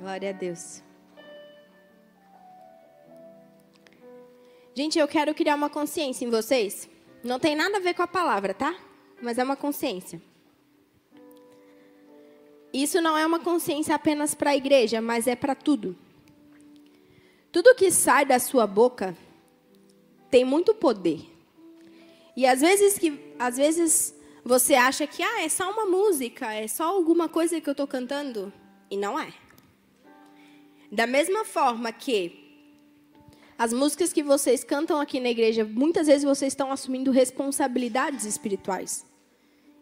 Glória a Deus. Gente, eu quero criar uma consciência em vocês. Não tem nada a ver com a palavra, tá? Mas é uma consciência. Isso não é uma consciência apenas para a igreja, mas é para tudo. Tudo que sai da sua boca tem muito poder. E às vezes que às vezes você acha que ah, é só uma música, é só alguma coisa que eu estou cantando, e não é. Da mesma forma que as músicas que vocês cantam aqui na igreja, muitas vezes vocês estão assumindo responsabilidades espirituais.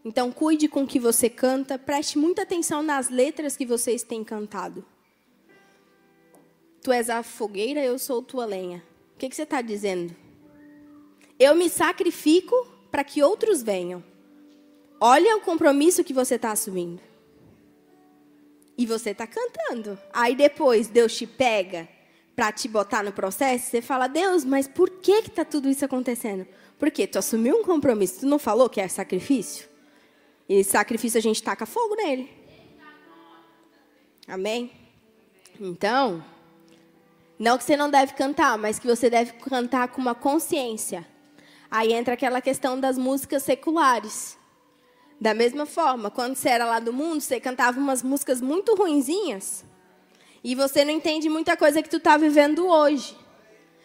Então, cuide com o que você canta, preste muita atenção nas letras que vocês têm cantado. Tu és a fogueira, eu sou tua lenha. O que, que você está dizendo? Eu me sacrifico para que outros venham. Olha o compromisso que você está assumindo. E você está cantando. Aí depois Deus te pega para te botar no processo. Você fala, Deus, mas por que está tudo isso acontecendo? Porque tu assumiu um compromisso. Tu não falou que é sacrifício? E sacrifício a gente taca fogo nele. Amém? Então, não que você não deve cantar, mas que você deve cantar com uma consciência. Aí entra aquela questão das músicas seculares. Da mesma forma, quando você era lá do mundo, você cantava umas músicas muito ruinzinhas. E você não entende muita coisa que tu está vivendo hoje.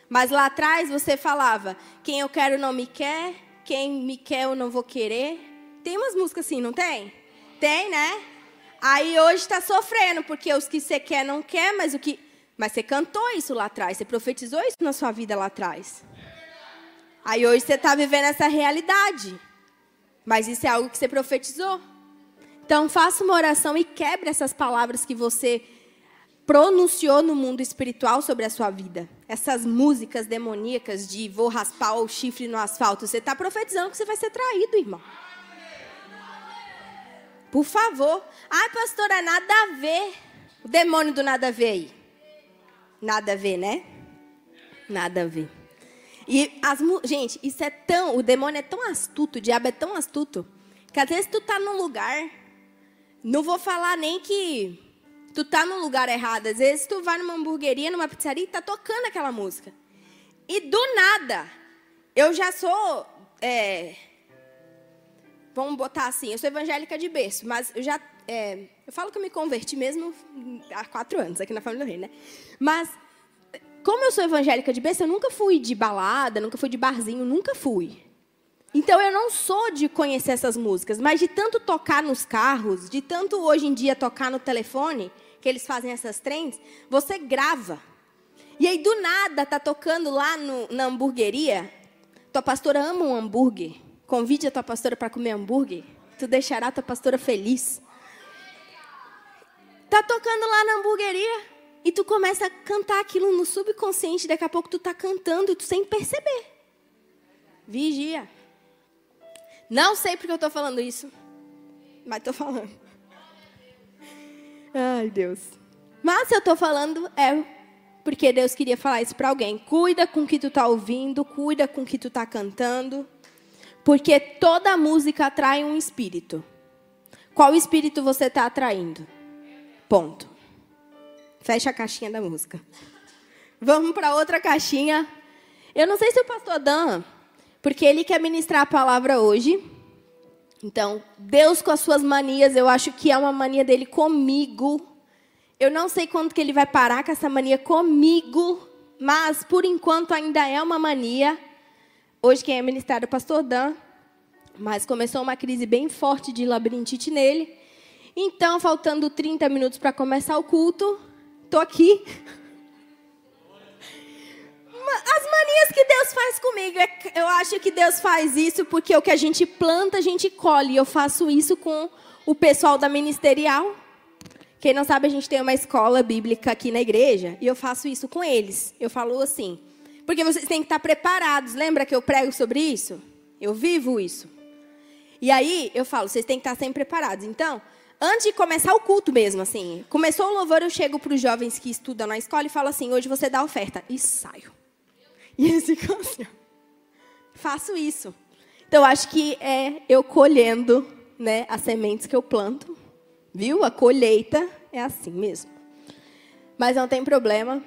Mas lá atrás você falava: quem eu quero não me quer, quem me quer eu não vou querer. Tem umas músicas assim, não tem? Tem, né? Aí hoje está sofrendo, porque os que você quer não quer, mas o que. Mas você cantou isso lá atrás, você profetizou isso na sua vida lá atrás. Aí hoje você está vivendo essa realidade. Mas isso é algo que você profetizou. Então faça uma oração e quebre essas palavras que você pronunciou no mundo espiritual sobre a sua vida. Essas músicas demoníacas de vou raspar o chifre no asfalto. Você está profetizando que você vai ser traído, irmão. Por favor. Ai, pastora, nada a ver. O demônio do nada a ver aí. Nada a ver, né? Nada a ver. E as, gente, isso é tão, o demônio é tão astuto, o diabo é tão astuto, que às vezes tu tá num lugar, não vou falar nem que tu tá no lugar errado, às vezes tu vai numa hamburgueria, numa pizzaria e tá tocando aquela música. E do nada, eu já sou, é, vamos botar assim, eu sou evangélica de berço, mas eu já, é, eu falo que eu me converti mesmo há quatro anos aqui na família do rei, né? Mas como eu sou evangélica de berço, eu nunca fui de balada, nunca fui de barzinho, nunca fui. Então eu não sou de conhecer essas músicas, mas de tanto tocar nos carros, de tanto hoje em dia tocar no telefone, que eles fazem essas trends, você grava. E aí do nada tá tocando lá no, na hamburgueria. Tua pastora ama um hambúrguer. Convide a tua pastora para comer hambúrguer. Tu deixará a tua pastora feliz. Tá tocando lá na hamburgueria. E tu começa a cantar aquilo no subconsciente, daqui a pouco tu tá cantando e tu sem perceber. Vigia. Não sei porque eu estou falando isso, mas estou falando. Ai, Deus. Mas se eu estou falando, é porque Deus queria falar isso para alguém. Cuida com o que tu está ouvindo, cuida com o que tu está cantando, porque toda música atrai um espírito. Qual espírito você está atraindo? Ponto. Fecha a caixinha da música. Vamos para outra caixinha. Eu não sei se o pastor Dan, porque ele quer ministrar a palavra hoje. Então, Deus com as suas manias, eu acho que é uma mania dele comigo. Eu não sei quando que ele vai parar com essa mania comigo, mas por enquanto ainda é uma mania. Hoje quem é ministrado é o pastor Dan, mas começou uma crise bem forte de labirintite nele. Então, faltando 30 minutos para começar o culto, estou aqui. As manias que Deus faz comigo, é eu acho que Deus faz isso porque o que a gente planta, a gente colhe. Eu faço isso com o pessoal da ministerial. Quem não sabe, a gente tem uma escola bíblica aqui na igreja e eu faço isso com eles. Eu falo assim, porque vocês têm que estar preparados. Lembra que eu prego sobre isso? Eu vivo isso. E aí eu falo, vocês têm que estar sempre preparados. Então, Antes de começar o culto mesmo, assim, começou o louvor, eu chego para os jovens que estudam na escola e falo assim: hoje você dá oferta. E saio. E eles ficam assim: faço isso. Então, acho que é eu colhendo né, as sementes que eu planto. Viu? A colheita é assim mesmo. Mas não tem problema,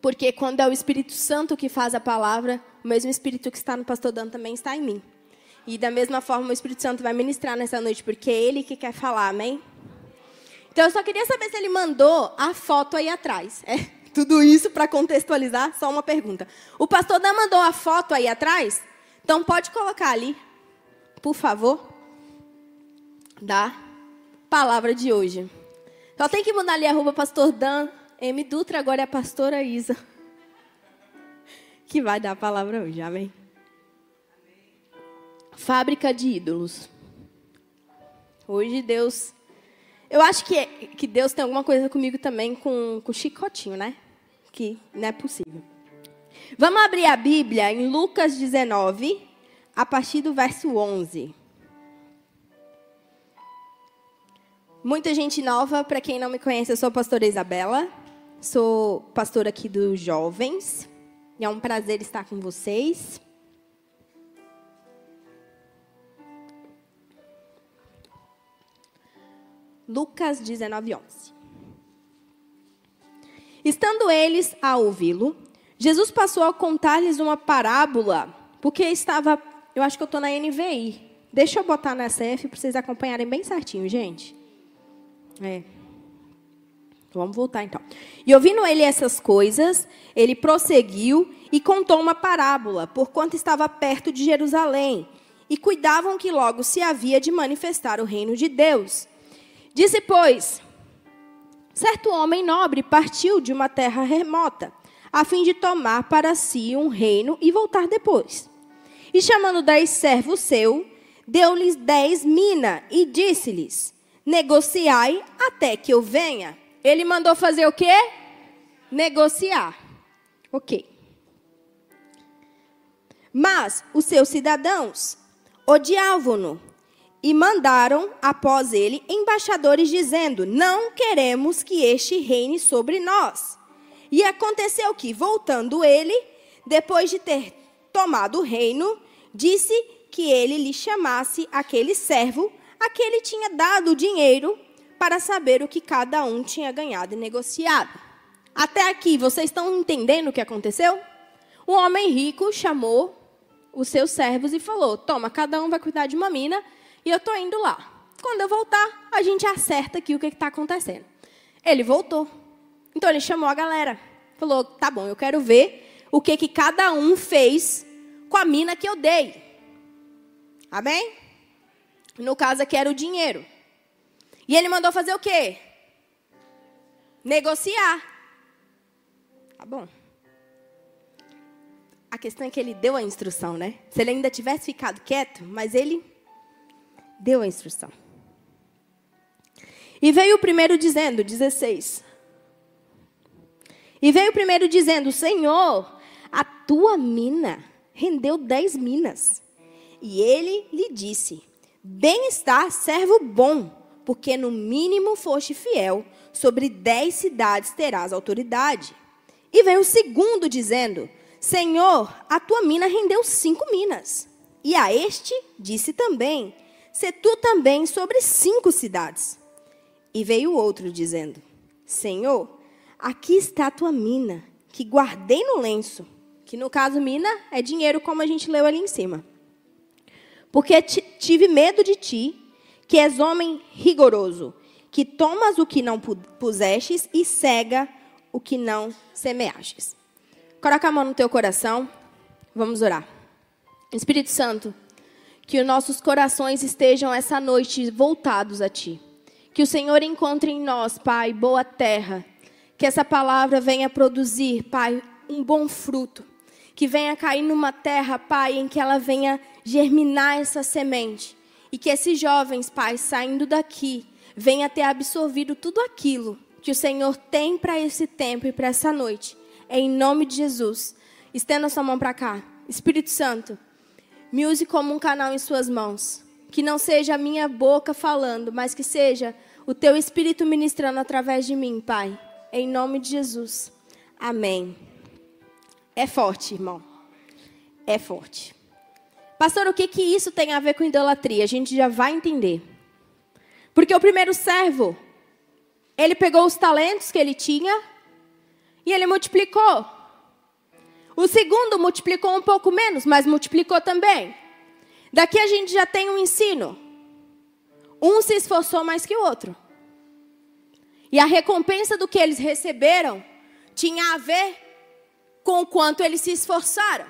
porque quando é o Espírito Santo que faz a palavra, o mesmo Espírito que está no pastor Dan também está em mim. E da mesma forma o Espírito Santo vai ministrar nessa noite, porque é ele que quer falar, amém? Então eu só queria saber se ele mandou a foto aí atrás. É, tudo isso para contextualizar, só uma pergunta. O pastor Dan mandou a foto aí atrás? Então pode colocar ali, por favor, da palavra de hoje. Só tem que mudar ali a roupa pastor Dan M. Dutra, agora é a pastora Isa. Que vai dar a palavra hoje, amém? Fábrica de ídolos. Hoje Deus. Eu acho que, que Deus tem alguma coisa comigo também com, com chicotinho, né? Que não é possível. Vamos abrir a Bíblia em Lucas 19, a partir do verso 11. Muita gente nova, para quem não me conhece, eu sou a pastora Isabela. Sou pastora aqui dos jovens. E é um prazer estar com vocês. Lucas 19, 11. Estando eles a ouvi-lo, Jesus passou a contar-lhes uma parábola, porque estava. Eu acho que eu estou na NVI. Deixa eu botar na CF para vocês acompanharem bem certinho, gente. É. Vamos voltar então. E ouvindo ele essas coisas, ele prosseguiu e contou uma parábola, porquanto estava perto de Jerusalém, e cuidavam que logo se havia de manifestar o reino de Deus. Disse, pois, certo homem nobre partiu de uma terra remota, a fim de tomar para si um reino e voltar depois. E chamando dez servos seu, deu-lhes dez mina e disse-lhes: Negociai até que eu venha. Ele mandou fazer o quê? Negociar. Ok. Mas os seus cidadãos odiavam-no e mandaram após ele embaixadores dizendo: Não queremos que este reine sobre nós. E aconteceu que, voltando ele, depois de ter tomado o reino, disse que ele lhe chamasse aquele servo a que ele tinha dado o dinheiro para saber o que cada um tinha ganhado e negociado. Até aqui, vocês estão entendendo o que aconteceu? O homem rico chamou os seus servos e falou: Toma, cada um vai cuidar de uma mina e eu estou indo lá. Quando eu voltar, a gente acerta aqui o que está acontecendo. Ele voltou. Então ele chamou a galera. Falou: Tá bom, eu quero ver o que, que cada um fez com a mina que eu dei. Amém? No caso aqui era o dinheiro. E ele mandou fazer o quê? Negociar. Tá bom. A questão é que ele deu a instrução, né? Se ele ainda tivesse ficado quieto, mas ele deu a instrução. E veio o primeiro dizendo, 16. E veio o primeiro dizendo: Senhor, a tua mina rendeu dez minas. E ele lhe disse: Bem está, servo bom porque no mínimo foste fiel, sobre dez cidades terás autoridade. E vem o segundo dizendo: Senhor, a tua mina rendeu cinco minas. E a este disse também: Se tu também sobre cinco cidades. E veio outro dizendo: Senhor, aqui está a tua mina, que guardei no lenço. Que no caso, mina é dinheiro, como a gente leu ali em cima. Porque tive medo de ti que és homem rigoroso, que tomas o que não pusestes e cega o que não semeastes. Coloca a mão no teu coração, vamos orar. Espírito Santo, que os nossos corações estejam essa noite voltados a Ti. Que o Senhor encontre em nós, Pai, boa terra. Que essa palavra venha produzir, Pai, um bom fruto. Que venha cair numa terra, Pai, em que ela venha germinar essa semente e que esses jovens pais saindo daqui venham ter absorvido tudo aquilo que o Senhor tem para esse tempo e para essa noite. É em nome de Jesus. Estenda sua mão para cá. Espírito Santo, me use como um canal em suas mãos. Que não seja a minha boca falando, mas que seja o teu Espírito ministrando através de mim, Pai. Em nome de Jesus. Amém. É forte, irmão. É forte. Pastor, o que, que isso tem a ver com idolatria? A gente já vai entender. Porque o primeiro servo Ele pegou os talentos que ele tinha e ele multiplicou. O segundo multiplicou um pouco menos, mas multiplicou também. Daqui a gente já tem um ensino. Um se esforçou mais que o outro. E a recompensa do que eles receberam tinha a ver com o quanto eles se esforçaram.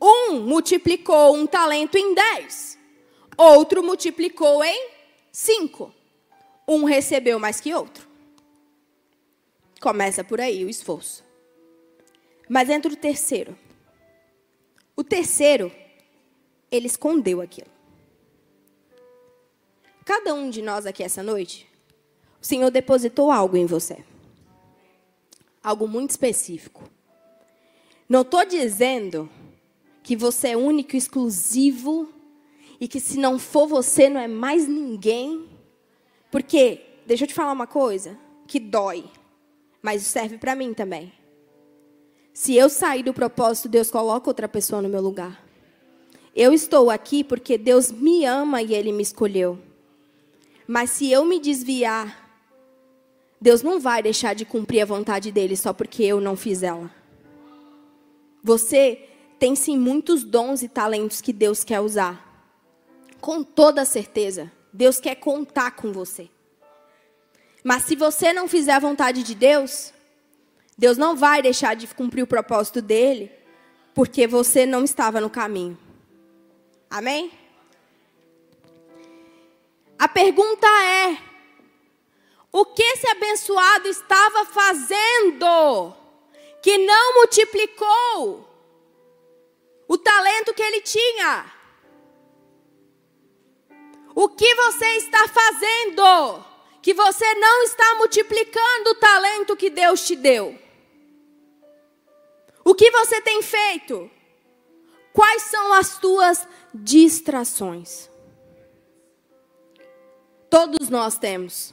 Um multiplicou um talento em dez, outro multiplicou em cinco. Um recebeu mais que outro. Começa por aí o esforço. Mas entra o terceiro. O terceiro, ele escondeu aquilo. Cada um de nós aqui essa noite, o Senhor depositou algo em você. Algo muito específico. Não estou dizendo que você é único, exclusivo e que se não for você não é mais ninguém. Porque, deixa eu te falar uma coisa que dói, mas serve para mim também. Se eu sair do propósito, Deus coloca outra pessoa no meu lugar. Eu estou aqui porque Deus me ama e Ele me escolheu. Mas se eu me desviar, Deus não vai deixar de cumprir a vontade dele só porque eu não fiz ela. Você tem sim muitos dons e talentos que Deus quer usar. Com toda certeza, Deus quer contar com você. Mas se você não fizer a vontade de Deus, Deus não vai deixar de cumprir o propósito dele, porque você não estava no caminho. Amém? A pergunta é: o que esse abençoado estava fazendo que não multiplicou o talento que ele tinha? O que você está fazendo que você não está multiplicando o talento que Deus te deu? O que você tem feito? Quais são as tuas distrações? Todos nós temos.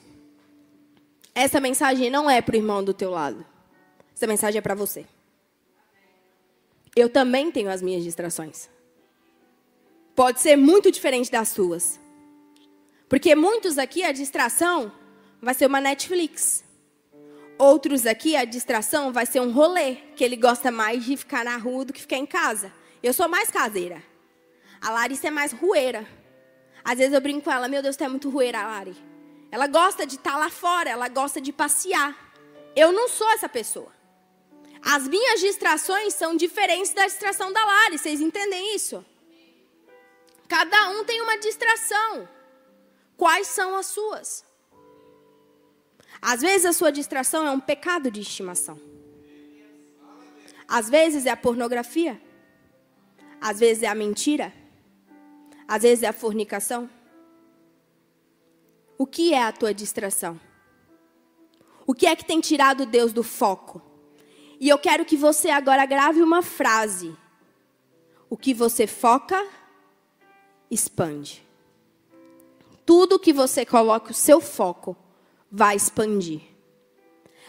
Essa mensagem não é para o irmão do teu lado. Essa mensagem é para você. Eu também tenho as minhas distrações. Pode ser muito diferente das suas. Porque muitos aqui a distração vai ser uma Netflix. Outros aqui, a distração vai ser um rolê, que ele gosta mais de ficar na rua do que ficar em casa. Eu sou mais caseira. A Larissa é mais rueira. Às vezes eu brinco com ela, meu Deus, tu é muito rueira, Lari. Ela gosta de estar tá lá fora, ela gosta de passear. Eu não sou essa pessoa. As minhas distrações são diferentes da distração da Lari, vocês entendem isso? Cada um tem uma distração. Quais são as suas? Às vezes a sua distração é um pecado de estimação. Às vezes é a pornografia. Às vezes é a mentira. Às vezes é a fornicação. O que é a tua distração? O que é que tem tirado Deus do foco? E eu quero que você agora grave uma frase. O que você foca, expande. Tudo que você coloca o seu foco, vai expandir.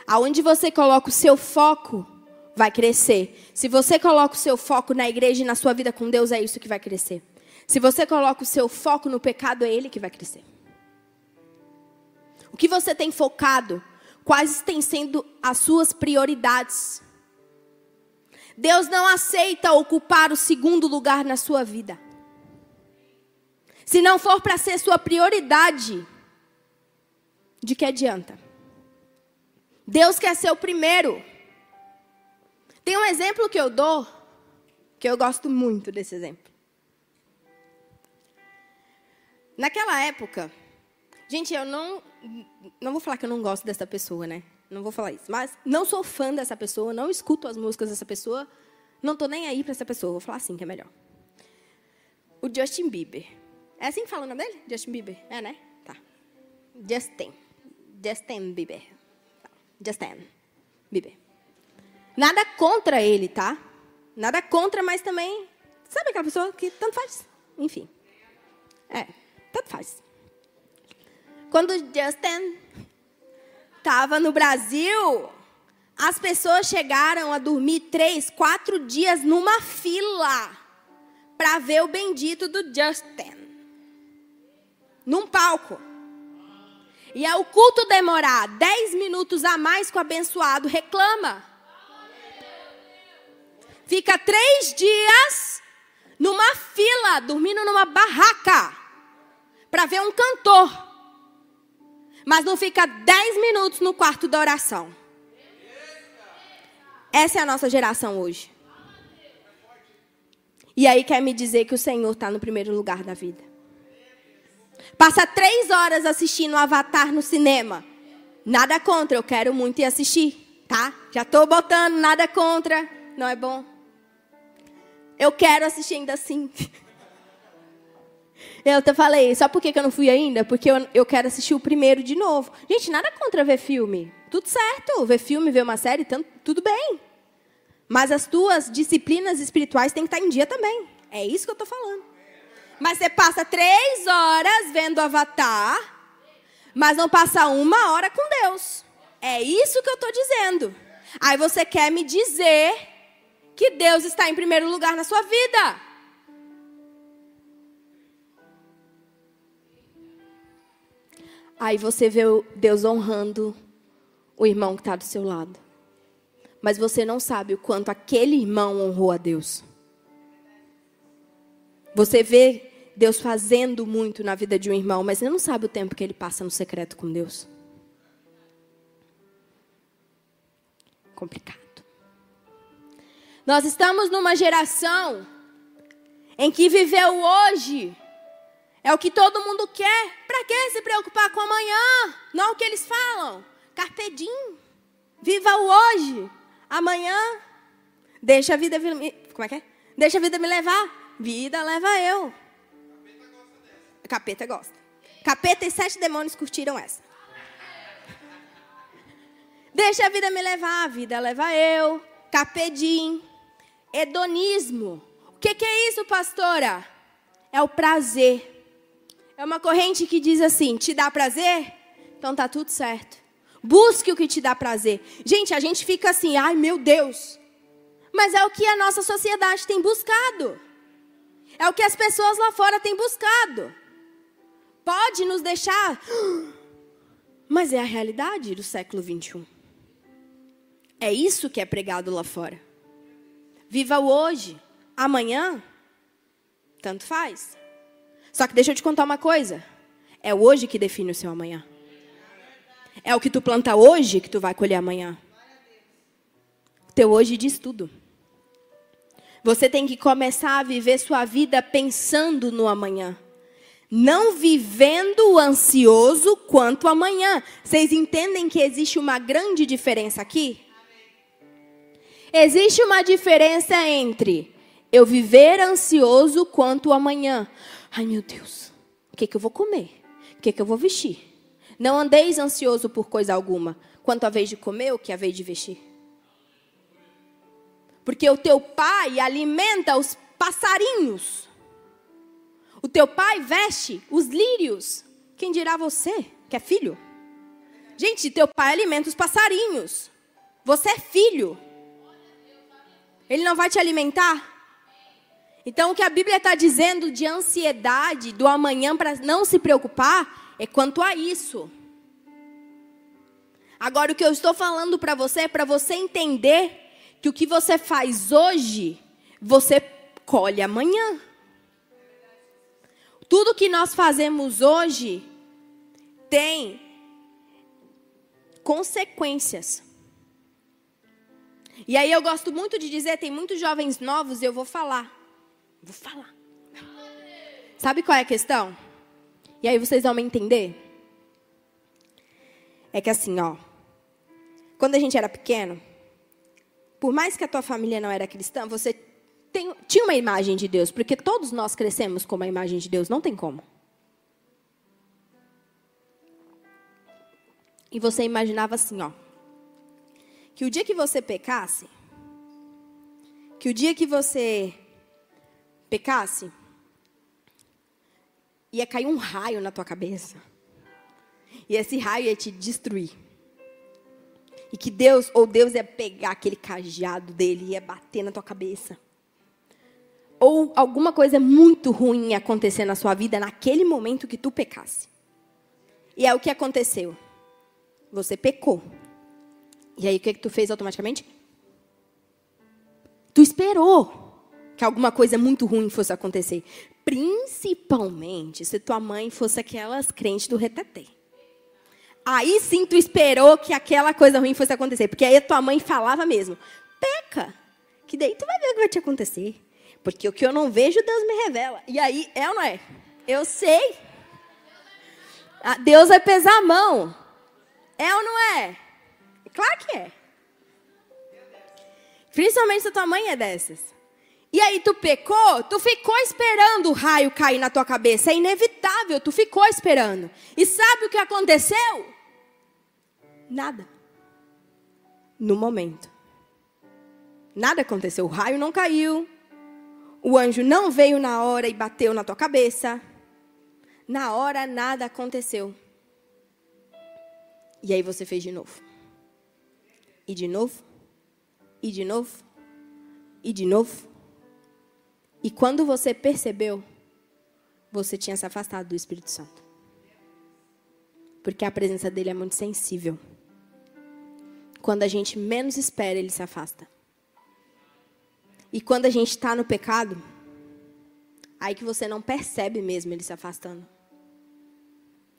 Aonde você coloca o seu foco, vai crescer. Se você coloca o seu foco na igreja e na sua vida com Deus, é isso que vai crescer. Se você coloca o seu foco no pecado, é ele que vai crescer. O que você tem focado? Quais têm sendo as suas prioridades? Deus não aceita ocupar o segundo lugar na sua vida. Se não for para ser sua prioridade, de que adianta? Deus quer ser o primeiro. Tem um exemplo que eu dou, que eu gosto muito desse exemplo. Naquela época, gente, eu não não vou falar que eu não gosto dessa pessoa, né? Não vou falar isso, mas não sou fã dessa pessoa, não escuto as músicas dessa pessoa, não tô nem aí para essa pessoa. Vou falar assim que é melhor. O Justin Bieber. É assim que fala o nome dele? Justin Bieber, é, né? Tá. Justin. Justin Bieber. Justin Bieber. Nada contra ele, tá? Nada contra, mas também. Sabe aquela pessoa que tanto faz? Enfim. É, tanto faz. Quando Justin estava no Brasil, as pessoas chegaram a dormir três, quatro dias numa fila para ver o bendito do Justin. Num palco. E é o culto demorar 10 minutos a mais com o abençoado, reclama. Fica três dias numa fila, dormindo numa barraca, para ver um cantor. Mas não fica 10 minutos no quarto da oração. Essa é a nossa geração hoje. E aí quer me dizer que o Senhor está no primeiro lugar da vida. Passa três horas assistindo Avatar no cinema. Nada contra, eu quero muito ir assistir, tá? Já estou botando nada contra, não é bom? Eu quero assistir ainda assim. Eu te falei, só por que eu não fui ainda? Porque eu, eu quero assistir o primeiro de novo. Gente, nada contra ver filme. Tudo certo. Ver filme, ver uma série, tanto, tudo bem. Mas as tuas disciplinas espirituais têm que estar em dia também. É isso que eu estou falando. Mas você passa três horas vendo Avatar, mas não passa uma hora com Deus. É isso que eu estou dizendo. Aí você quer me dizer que Deus está em primeiro lugar na sua vida. Aí você vê Deus honrando o irmão que está do seu lado. Mas você não sabe o quanto aquele irmão honrou a Deus. Você vê Deus fazendo muito na vida de um irmão, mas você não sabe o tempo que ele passa no secreto com Deus. Complicado. Nós estamos numa geração em que viveu hoje é o que todo mundo quer. Para que se preocupar com amanhã? Não é o que eles falam. Carpedim. Viva o hoje. Amanhã, deixa a vida como é que é? Deixa a vida me levar. Vida leva eu. Capeta gosta. Capeta e sete demônios curtiram essa. Deixa a vida me levar, a vida leva eu. Capedim. Hedonismo. O que, que é isso, pastora? É o prazer. É uma corrente que diz assim: te dá prazer? Então tá tudo certo. Busque o que te dá prazer. Gente, a gente fica assim, ai meu Deus. Mas é o que a nossa sociedade tem buscado. É o que as pessoas lá fora têm buscado. Pode nos deixar. Mas é a realidade do século 21. É isso que é pregado lá fora. Viva o hoje. Amanhã, tanto faz. Só que deixa eu te contar uma coisa. É o hoje que define o seu amanhã. É o que tu planta hoje que tu vai colher amanhã. O teu hoje diz tudo. Você tem que começar a viver sua vida pensando no amanhã. Não vivendo ansioso quanto amanhã. Vocês entendem que existe uma grande diferença aqui? Existe uma diferença entre eu viver ansioso quanto amanhã. Ai, meu Deus, o que, que eu vou comer? O que, que eu vou vestir? Não andeis ansioso por coisa alguma, quanto a vez de comer ou que a vez de vestir. Porque o teu pai alimenta os passarinhos. O teu pai veste os lírios. Quem dirá você, que é filho? Gente, teu pai alimenta os passarinhos. Você é filho. Ele não vai te alimentar? Então, o que a Bíblia está dizendo de ansiedade do amanhã para não se preocupar é quanto a isso. Agora, o que eu estou falando para você é para você entender que o que você faz hoje, você colhe amanhã. Tudo que nós fazemos hoje tem consequências. E aí eu gosto muito de dizer, tem muitos jovens novos, e eu vou falar. Vou falar. Sabe qual é a questão? E aí vocês vão me entender? É que assim, ó. Quando a gente era pequeno, por mais que a tua família não era cristã, você tem, tinha uma imagem de Deus, porque todos nós crescemos com uma imagem de Deus, não tem como. E você imaginava assim, ó. Que o dia que você pecasse, que o dia que você pecasse, ia cair um raio na tua cabeça. E esse raio ia te destruir. E que Deus, ou Deus ia pegar aquele cajado dele e ia bater na tua cabeça. Ou alguma coisa muito ruim ia acontecer na sua vida naquele momento que tu pecasse. E é o que aconteceu. Você pecou. E aí o que, que tu fez automaticamente? Tu esperou que alguma coisa muito ruim fosse acontecer. Principalmente se tua mãe fosse aquelas crentes do retetê. Aí sim tu esperou que aquela coisa ruim fosse acontecer. Porque aí a tua mãe falava mesmo: peca, que daí tu vai ver o que vai te acontecer. Porque o que eu não vejo, Deus me revela. E aí, é ou não é? Eu sei. Ah, Deus vai pesar a mão. É ou não é? Claro que é. Principalmente se a tua mãe é dessas. E aí tu pecou, tu ficou esperando o raio cair na tua cabeça. É inevitável, tu ficou esperando. E sabe o que aconteceu? Nada. No momento. Nada aconteceu. O raio não caiu. O anjo não veio na hora e bateu na tua cabeça. Na hora nada aconteceu. E aí você fez de novo. E de novo. E de novo. E de novo. E quando você percebeu, você tinha se afastado do Espírito Santo. Porque a presença dele é muito sensível. Quando a gente menos espera, ele se afasta. E quando a gente está no pecado, aí que você não percebe mesmo ele se afastando.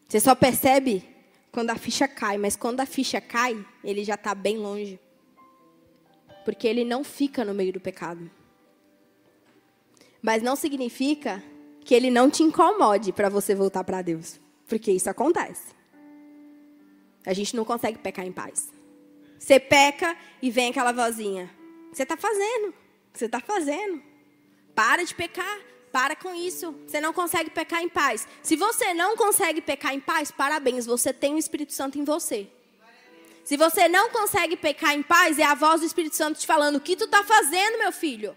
Você só percebe quando a ficha cai, mas quando a ficha cai, ele já está bem longe. Porque ele não fica no meio do pecado. Mas não significa que ele não te incomode para você voltar para Deus. Porque isso acontece. A gente não consegue pecar em paz. Você peca e vem aquela vozinha. Você está fazendo. Você está fazendo. Para de pecar. Para com isso. Você não consegue pecar em paz. Se você não consegue pecar em paz, parabéns. Você tem o Espírito Santo em você. Se você não consegue pecar em paz, é a voz do Espírito Santo te falando: o que tu está fazendo, meu filho?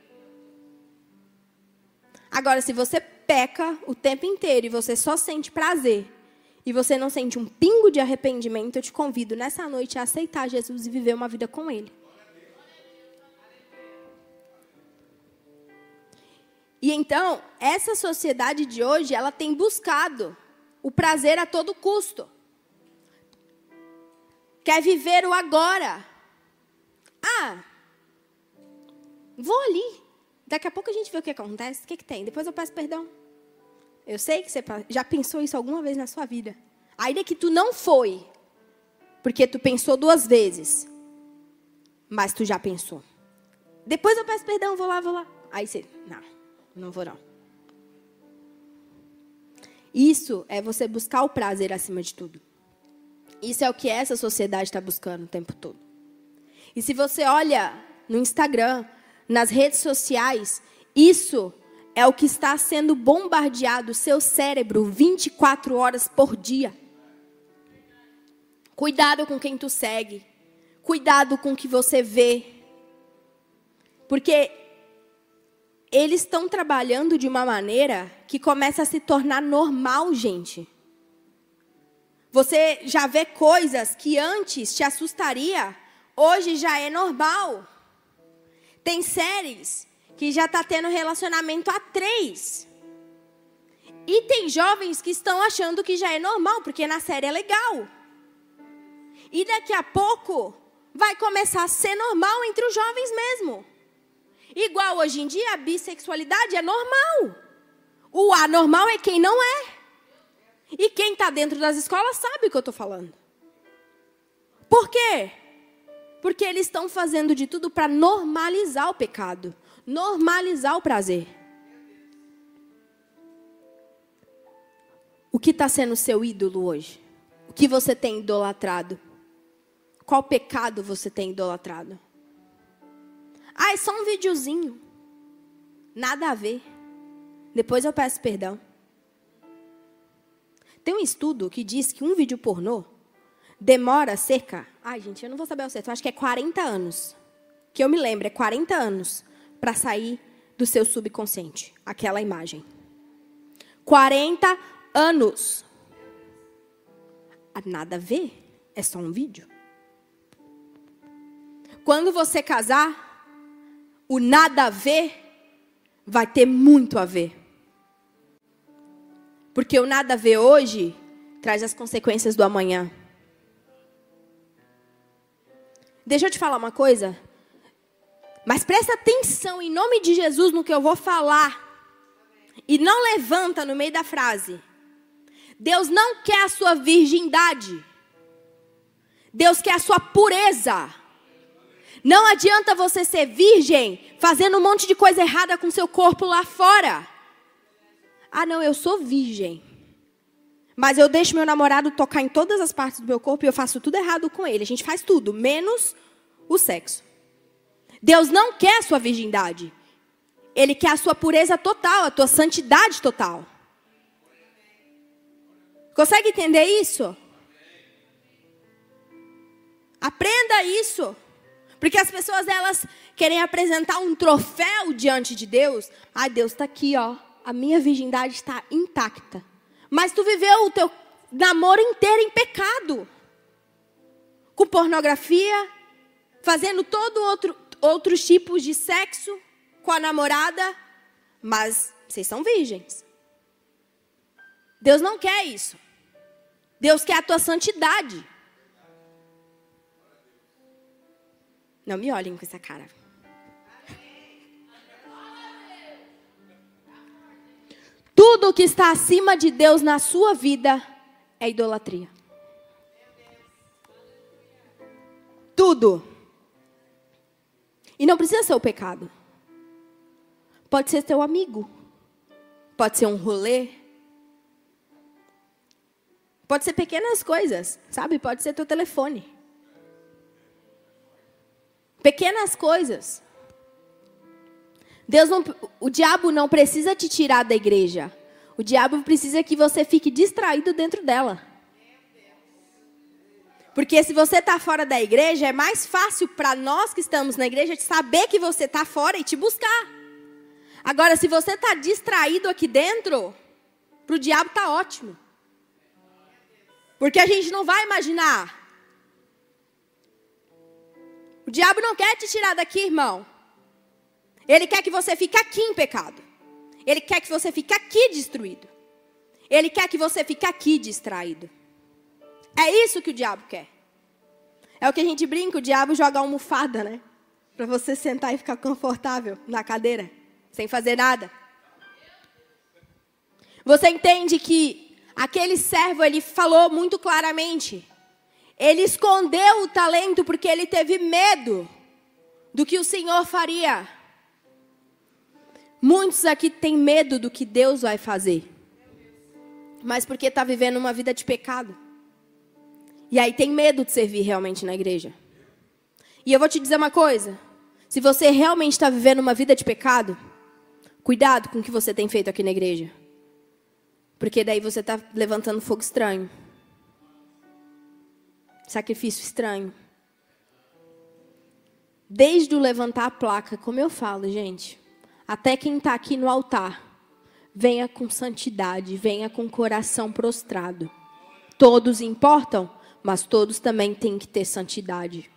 Agora, se você peca o tempo inteiro e você só sente prazer, e você não sente um pingo de arrependimento, eu te convido nessa noite a aceitar Jesus e viver uma vida com Ele. E então, essa sociedade de hoje, ela tem buscado o prazer a todo custo. Quer viver o agora. Ah, vou ali. Daqui a pouco a gente vê o que acontece. O que, que tem? Depois eu peço perdão. Eu sei que você já pensou isso alguma vez na sua vida. Ainda que tu não foi, porque tu pensou duas vezes, mas tu já pensou. Depois eu peço perdão, vou lá, vou lá. Aí você, não, não vou não. Isso é você buscar o prazer acima de tudo. Isso é o que essa sociedade está buscando o tempo todo. E se você olha no Instagram, nas redes sociais, isso é o que está sendo bombardeado o seu cérebro 24 horas por dia. Cuidado com quem tu segue. Cuidado com o que você vê. Porque eles estão trabalhando de uma maneira que começa a se tornar normal, gente. Você já vê coisas que antes te assustaria, hoje já é normal. Tem séries que já está tendo relacionamento a três. E tem jovens que estão achando que já é normal, porque na série é legal. E daqui a pouco vai começar a ser normal entre os jovens mesmo. Igual hoje em dia a bissexualidade é normal. O anormal é quem não é. E quem está dentro das escolas sabe o que eu estou falando. Por quê? Porque eles estão fazendo de tudo para normalizar o pecado, normalizar o prazer. O que está sendo seu ídolo hoje? O que você tem idolatrado? Qual pecado você tem idolatrado? Ah, é só um videozinho. Nada a ver. Depois eu peço perdão. Tem um estudo que diz que um vídeo pornô demora cerca. Ai, gente, eu não vou saber o certo, eu acho que é 40 anos. Que eu me lembro, é 40 anos para sair do seu subconsciente aquela imagem. 40 anos. Ah, nada a ver, é só um vídeo. Quando você casar, o nada a ver vai ter muito a ver. Porque o nada a ver hoje traz as consequências do amanhã. Deixa eu te falar uma coisa. Mas presta atenção em nome de Jesus no que eu vou falar. E não levanta no meio da frase. Deus não quer a sua virgindade. Deus quer a sua pureza. Não adianta você ser virgem fazendo um monte de coisa errada com seu corpo lá fora. Ah, não, eu sou virgem. Mas eu deixo meu namorado tocar em todas as partes do meu corpo e eu faço tudo errado com ele. A gente faz tudo, menos o sexo. Deus não quer a sua virgindade. Ele quer a sua pureza total, a tua santidade total. Consegue entender isso? Aprenda isso. Porque as pessoas elas querem apresentar um troféu diante de Deus. Ai, Deus está aqui, ó. A minha virgindade está intacta. Mas tu viveu o teu namoro inteiro em pecado. Com pornografia, fazendo todo outro outros tipos de sexo com a namorada, mas vocês são virgens. Deus não quer isso. Deus quer a tua santidade. Não me olhem com essa cara. Tudo que está acima de Deus na sua vida é idolatria. Tudo. Não precisa ser o pecado. Pode ser teu amigo. Pode ser um rolê. Pode ser pequenas coisas, sabe? Pode ser teu telefone. Pequenas coisas. Deus não, o diabo não precisa te tirar da igreja. O diabo precisa que você fique distraído dentro dela. Porque se você está fora da igreja, é mais fácil para nós que estamos na igreja saber que você está fora e te buscar. Agora, se você está distraído aqui dentro, para o diabo está ótimo. Porque a gente não vai imaginar o diabo não quer te tirar daqui, irmão. Ele quer que você fique aqui em pecado. Ele quer que você fique aqui destruído. Ele quer que você fique aqui distraído. É isso que o diabo quer. É o que a gente brinca, o diabo joga almofada, né? Para você sentar e ficar confortável na cadeira, sem fazer nada. Você entende que aquele servo, ele falou muito claramente. Ele escondeu o talento porque ele teve medo do que o Senhor faria. Muitos aqui têm medo do que Deus vai fazer, mas porque está vivendo uma vida de pecado. E aí tem medo de servir realmente na igreja. E eu vou te dizer uma coisa: se você realmente está vivendo uma vida de pecado, cuidado com o que você tem feito aqui na igreja. Porque daí você está levantando fogo estranho sacrifício estranho. Desde o levantar a placa, como eu falo, gente, até quem está aqui no altar, venha com santidade, venha com coração prostrado. Todos importam, mas todos também têm que ter santidade.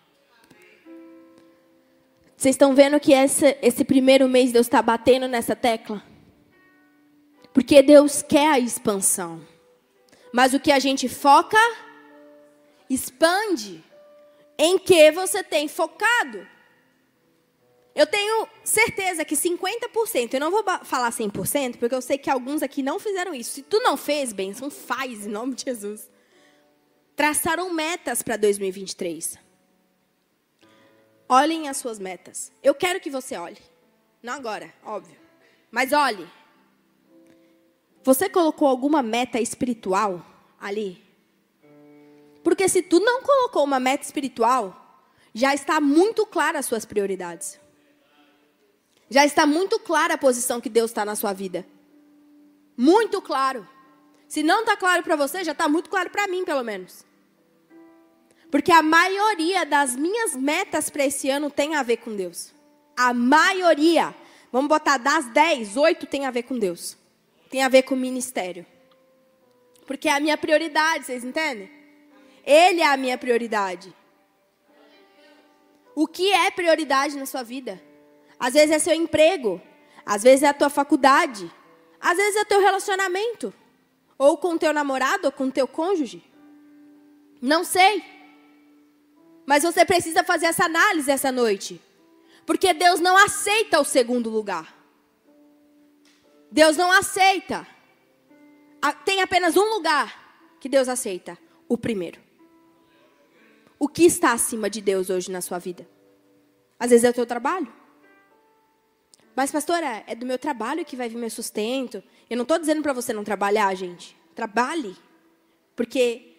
Vocês estão vendo que essa, esse primeiro mês Deus está batendo nessa tecla? Porque Deus quer a expansão. Mas o que a gente foca Expande em que você tem focado. Eu tenho certeza que 50%, eu não vou falar 100%, porque eu sei que alguns aqui não fizeram isso. Se tu não fez, benção, faz em nome de Jesus. Traçaram metas para 2023. Olhem as suas metas. Eu quero que você olhe. Não agora, óbvio. Mas olhe. Você colocou alguma meta espiritual ali? Porque se tu não colocou uma meta espiritual, já está muito clara as suas prioridades. Já está muito clara a posição que Deus está na sua vida. Muito claro. Se não está claro para você, já está muito claro para mim, pelo menos. Porque a maioria das minhas metas para esse ano tem a ver com Deus. A maioria. Vamos botar das 10, 8 tem a ver com Deus. Tem a ver com o ministério. Porque é a minha prioridade, vocês entendem? Ele é a minha prioridade. O que é prioridade na sua vida? Às vezes é seu emprego, às vezes é a tua faculdade, às vezes é teu relacionamento, Ou com teu namorado, ou com teu cônjuge? Não sei. Mas você precisa fazer essa análise essa noite. Porque Deus não aceita o segundo lugar. Deus não aceita. Tem apenas um lugar que Deus aceita: o primeiro. O que está acima de Deus hoje na sua vida? Às vezes é o teu trabalho. Mas, pastora, é do meu trabalho que vai vir meu sustento. Eu não estou dizendo para você não trabalhar, gente. Trabalhe. Porque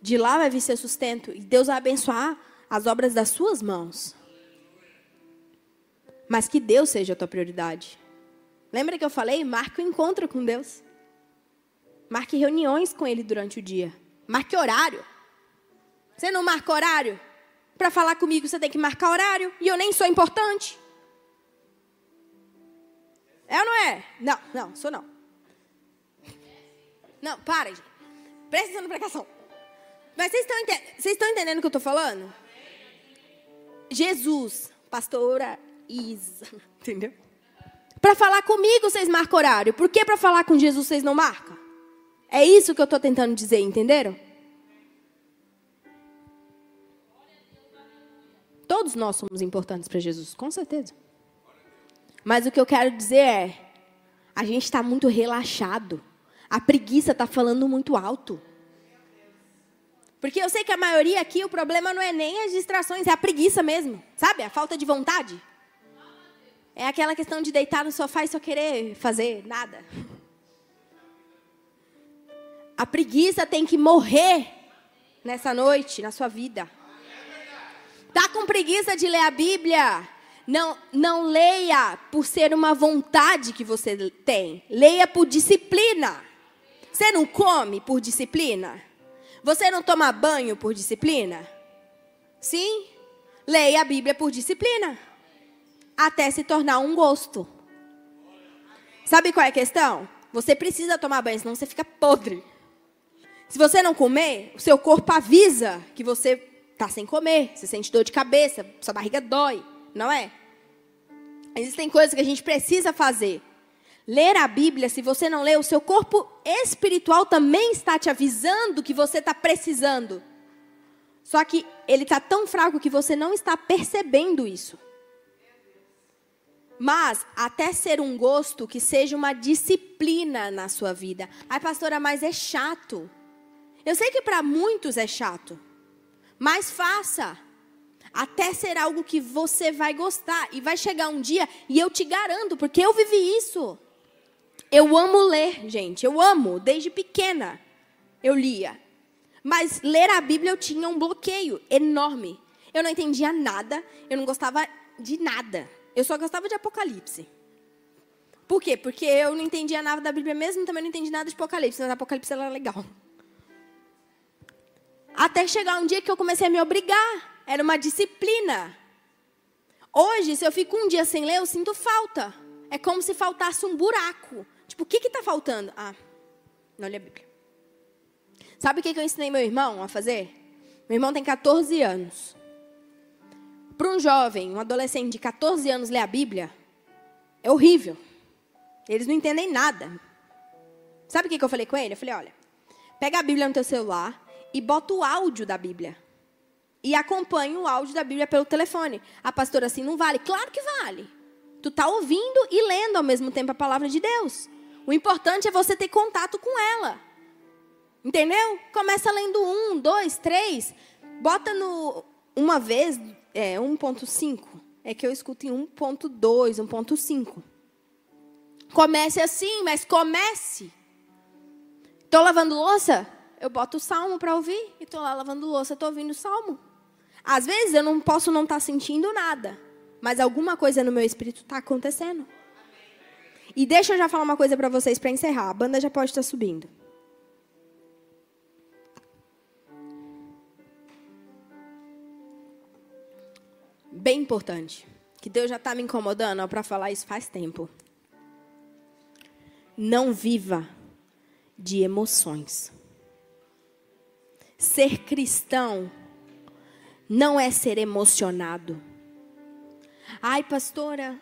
de lá vai vir seu sustento. E Deus vai abençoar as obras das suas mãos. Mas que Deus seja a tua prioridade. Lembra que eu falei? Marque o um encontro com Deus. Marque reuniões com Ele durante o dia. Marque horário. Você não marca horário? Para falar comigo, você tem que marcar horário. E eu nem sou importante. É ou não é? Não, não, sou não. Não, para, gente. Presta atenção na pregação. Mas vocês estão, vocês estão entendendo o que eu estou falando? Jesus, pastora Isa, entendeu? Para falar comigo vocês marcam horário. Por que para falar com Jesus vocês não marcam? É isso que eu estou tentando dizer, entenderam? Todos nós somos importantes para Jesus, com certeza. Mas o que eu quero dizer é, a gente está muito relaxado. A preguiça está falando muito alto. Porque eu sei que a maioria aqui, o problema não é nem as distrações, é a preguiça mesmo. Sabe? A falta de vontade. É aquela questão de deitar no sofá e só querer fazer nada. A preguiça tem que morrer nessa noite, na sua vida. Tá com preguiça de ler a Bíblia? Não, não leia por ser uma vontade que você tem. Leia por disciplina. Você não come por disciplina? Você não toma banho por disciplina? Sim? Leia a Bíblia por disciplina. Até se tornar um gosto. Sabe qual é a questão? Você precisa tomar banho, senão você fica podre. Se você não comer, o seu corpo avisa que você está sem comer. Você sente dor de cabeça, sua barriga dói, não é? Existem coisas que a gente precisa fazer. Ler a Bíblia, se você não lê, o seu corpo espiritual também está te avisando que você está precisando. Só que ele está tão fraco que você não está percebendo isso. Mas, até ser um gosto, que seja uma disciplina na sua vida. Ai, pastora, mas é chato. Eu sei que para muitos é chato. Mas faça. Até ser algo que você vai gostar. E vai chegar um dia, e eu te garanto, porque eu vivi isso. Eu amo ler, gente. Eu amo. Desde pequena eu lia. Mas ler a Bíblia eu tinha um bloqueio enorme. Eu não entendia nada. Eu não gostava de nada. Eu só gostava de Apocalipse. Por quê? Porque eu não entendia nada da Bíblia mesmo, também não entendi nada de Apocalipse, mas Apocalipse era legal. Até chegar um dia que eu comecei a me obrigar. Era uma disciplina. Hoje, se eu fico um dia sem ler, eu sinto falta. É como se faltasse um buraco. Tipo, o que está faltando? Ah, não li a Bíblia. Sabe o que, que eu ensinei meu irmão a fazer? Meu irmão tem 14 anos. Para um jovem, um adolescente de 14 anos ler a Bíblia, é horrível. Eles não entendem nada. Sabe o que, que eu falei com ele? Eu falei, olha, pega a Bíblia no teu celular e bota o áudio da Bíblia. E acompanha o áudio da Bíblia pelo telefone. A pastora assim, não vale? Claro que vale. Tu está ouvindo e lendo ao mesmo tempo a palavra de Deus. O importante é você ter contato com ela. Entendeu? Começa lendo um, dois, três. Bota no uma vez, é 1.5. É que eu escuto em 1.2, 1.5. Comece assim, mas comece. Estou lavando louça? Eu boto o salmo para ouvir. E estou lá lavando louça, estou ouvindo o salmo. Às vezes eu não posso não estar tá sentindo nada. Mas alguma coisa no meu espírito está acontecendo. E deixa eu já falar uma coisa para vocês para encerrar. A banda já pode estar subindo. Bem importante. Que Deus já está me incomodando para falar isso faz tempo. Não viva de emoções. Ser cristão não é ser emocionado. Ai, pastora,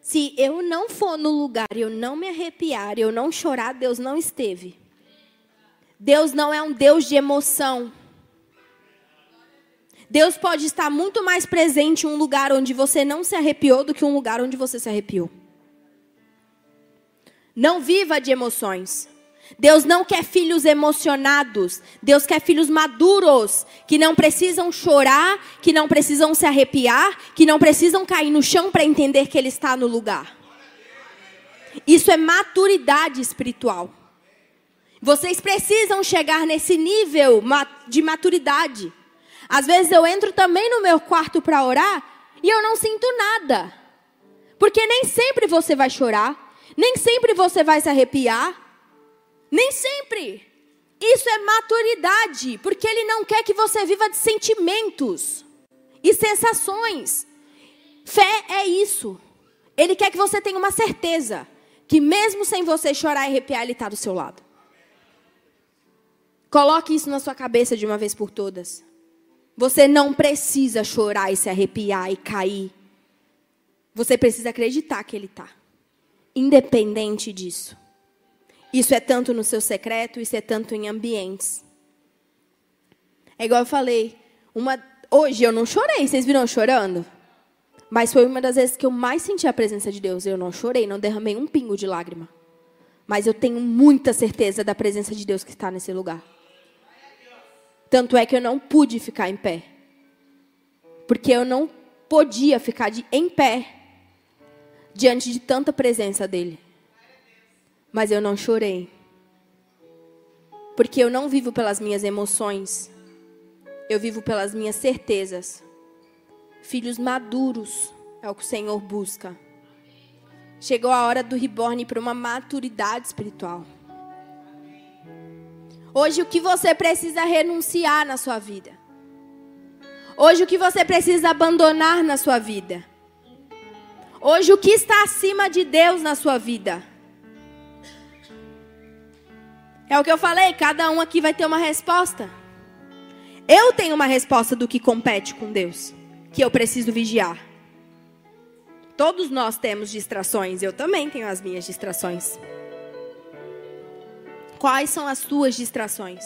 se eu não for no lugar, eu não me arrepiar, eu não chorar, Deus não esteve. Deus não é um Deus de emoção. Deus pode estar muito mais presente em um lugar onde você não se arrepiou do que um lugar onde você se arrepiou. Não viva de emoções. Deus não quer filhos emocionados. Deus quer filhos maduros, que não precisam chorar, que não precisam se arrepiar, que não precisam cair no chão para entender que Ele está no lugar. Isso é maturidade espiritual. Vocês precisam chegar nesse nível de maturidade. Às vezes eu entro também no meu quarto para orar e eu não sinto nada. Porque nem sempre você vai chorar, nem sempre você vai se arrepiar, nem sempre. Isso é maturidade, porque ele não quer que você viva de sentimentos e sensações. Fé é isso. Ele quer que você tenha uma certeza que mesmo sem você chorar e arrepiar, ele está do seu lado. Coloque isso na sua cabeça de uma vez por todas. Você não precisa chorar e se arrepiar e cair. Você precisa acreditar que Ele está. Independente disso. Isso é tanto no seu secreto, isso é tanto em ambientes. É igual eu falei. Uma... Hoje eu não chorei. Vocês viram chorando? Mas foi uma das vezes que eu mais senti a presença de Deus. Eu não chorei, não derramei um pingo de lágrima. Mas eu tenho muita certeza da presença de Deus que está nesse lugar. Tanto é que eu não pude ficar em pé. Porque eu não podia ficar de, em pé diante de tanta presença dele. Mas eu não chorei. Porque eu não vivo pelas minhas emoções. Eu vivo pelas minhas certezas. Filhos maduros é o que o Senhor busca. Chegou a hora do reborn para uma maturidade espiritual. Hoje, o que você precisa renunciar na sua vida? Hoje, o que você precisa abandonar na sua vida? Hoje, o que está acima de Deus na sua vida? É o que eu falei, cada um aqui vai ter uma resposta. Eu tenho uma resposta do que compete com Deus, que eu preciso vigiar. Todos nós temos distrações, eu também tenho as minhas distrações. Quais são as suas distrações?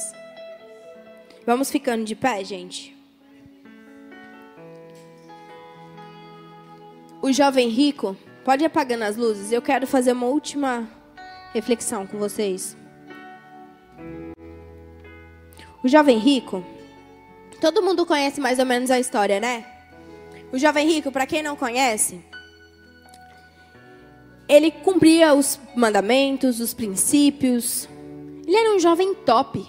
Vamos ficando de pé, gente. O jovem rico, pode ir apagando as luzes. Eu quero fazer uma última reflexão com vocês. O jovem rico, todo mundo conhece mais ou menos a história, né? O jovem rico, para quem não conhece, ele cumpria os mandamentos, os princípios, ele era um jovem top.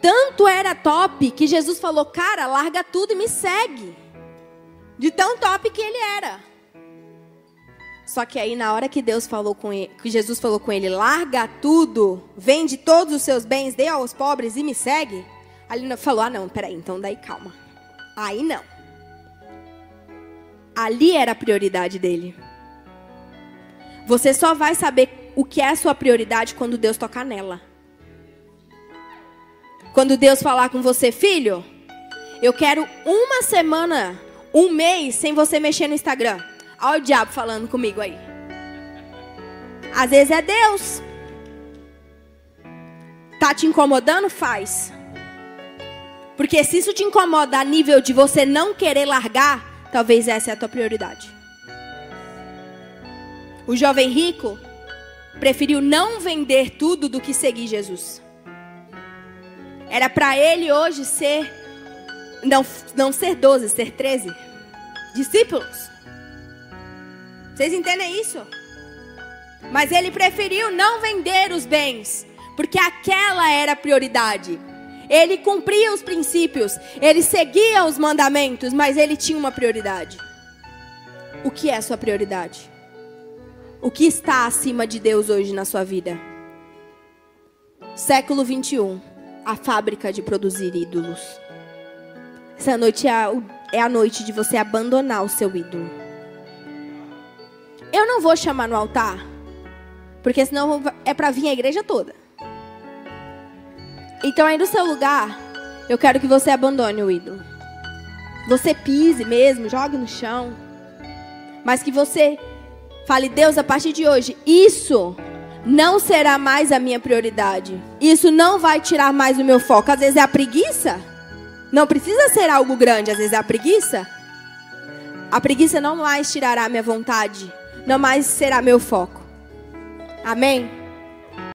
Tanto era top que Jesus falou: Cara, larga tudo e me segue. De tão top que ele era. Só que aí, na hora que Deus falou com ele, que Jesus falou com ele: Larga tudo, vende todos os seus bens, dê aos pobres e me segue. Ali falou: Ah, não, peraí, então daí calma. Aí não. Ali era a prioridade dele. Você só vai saber o que é a sua prioridade quando Deus tocar nela. Quando Deus falar com você, filho, eu quero uma semana, um mês sem você mexer no Instagram. Olha o diabo falando comigo aí. Às vezes é Deus. Tá te incomodando? Faz. Porque se isso te incomoda a nível de você não querer largar, talvez essa é a tua prioridade. O jovem rico, preferiu não vender tudo do que seguir Jesus. Era para ele hoje ser não, não ser 12, ser 13 discípulos. Vocês entendem isso? Mas ele preferiu não vender os bens, porque aquela era a prioridade. Ele cumpria os princípios, ele seguia os mandamentos, mas ele tinha uma prioridade. O que é a sua prioridade? O que está acima de Deus hoje na sua vida? Século 21, a fábrica de produzir ídolos. Essa noite é a, é a noite de você abandonar o seu ídolo. Eu não vou chamar no altar, porque senão é para vir a igreja toda. Então aí no seu lugar, eu quero que você abandone o ídolo. Você pise mesmo, jogue no chão. Mas que você Fale, Deus, a partir de hoje, isso não será mais a minha prioridade. Isso não vai tirar mais o meu foco. Às vezes é a preguiça. Não precisa ser algo grande, às vezes é a preguiça. A preguiça não mais tirará minha vontade, não mais será meu foco. Amém?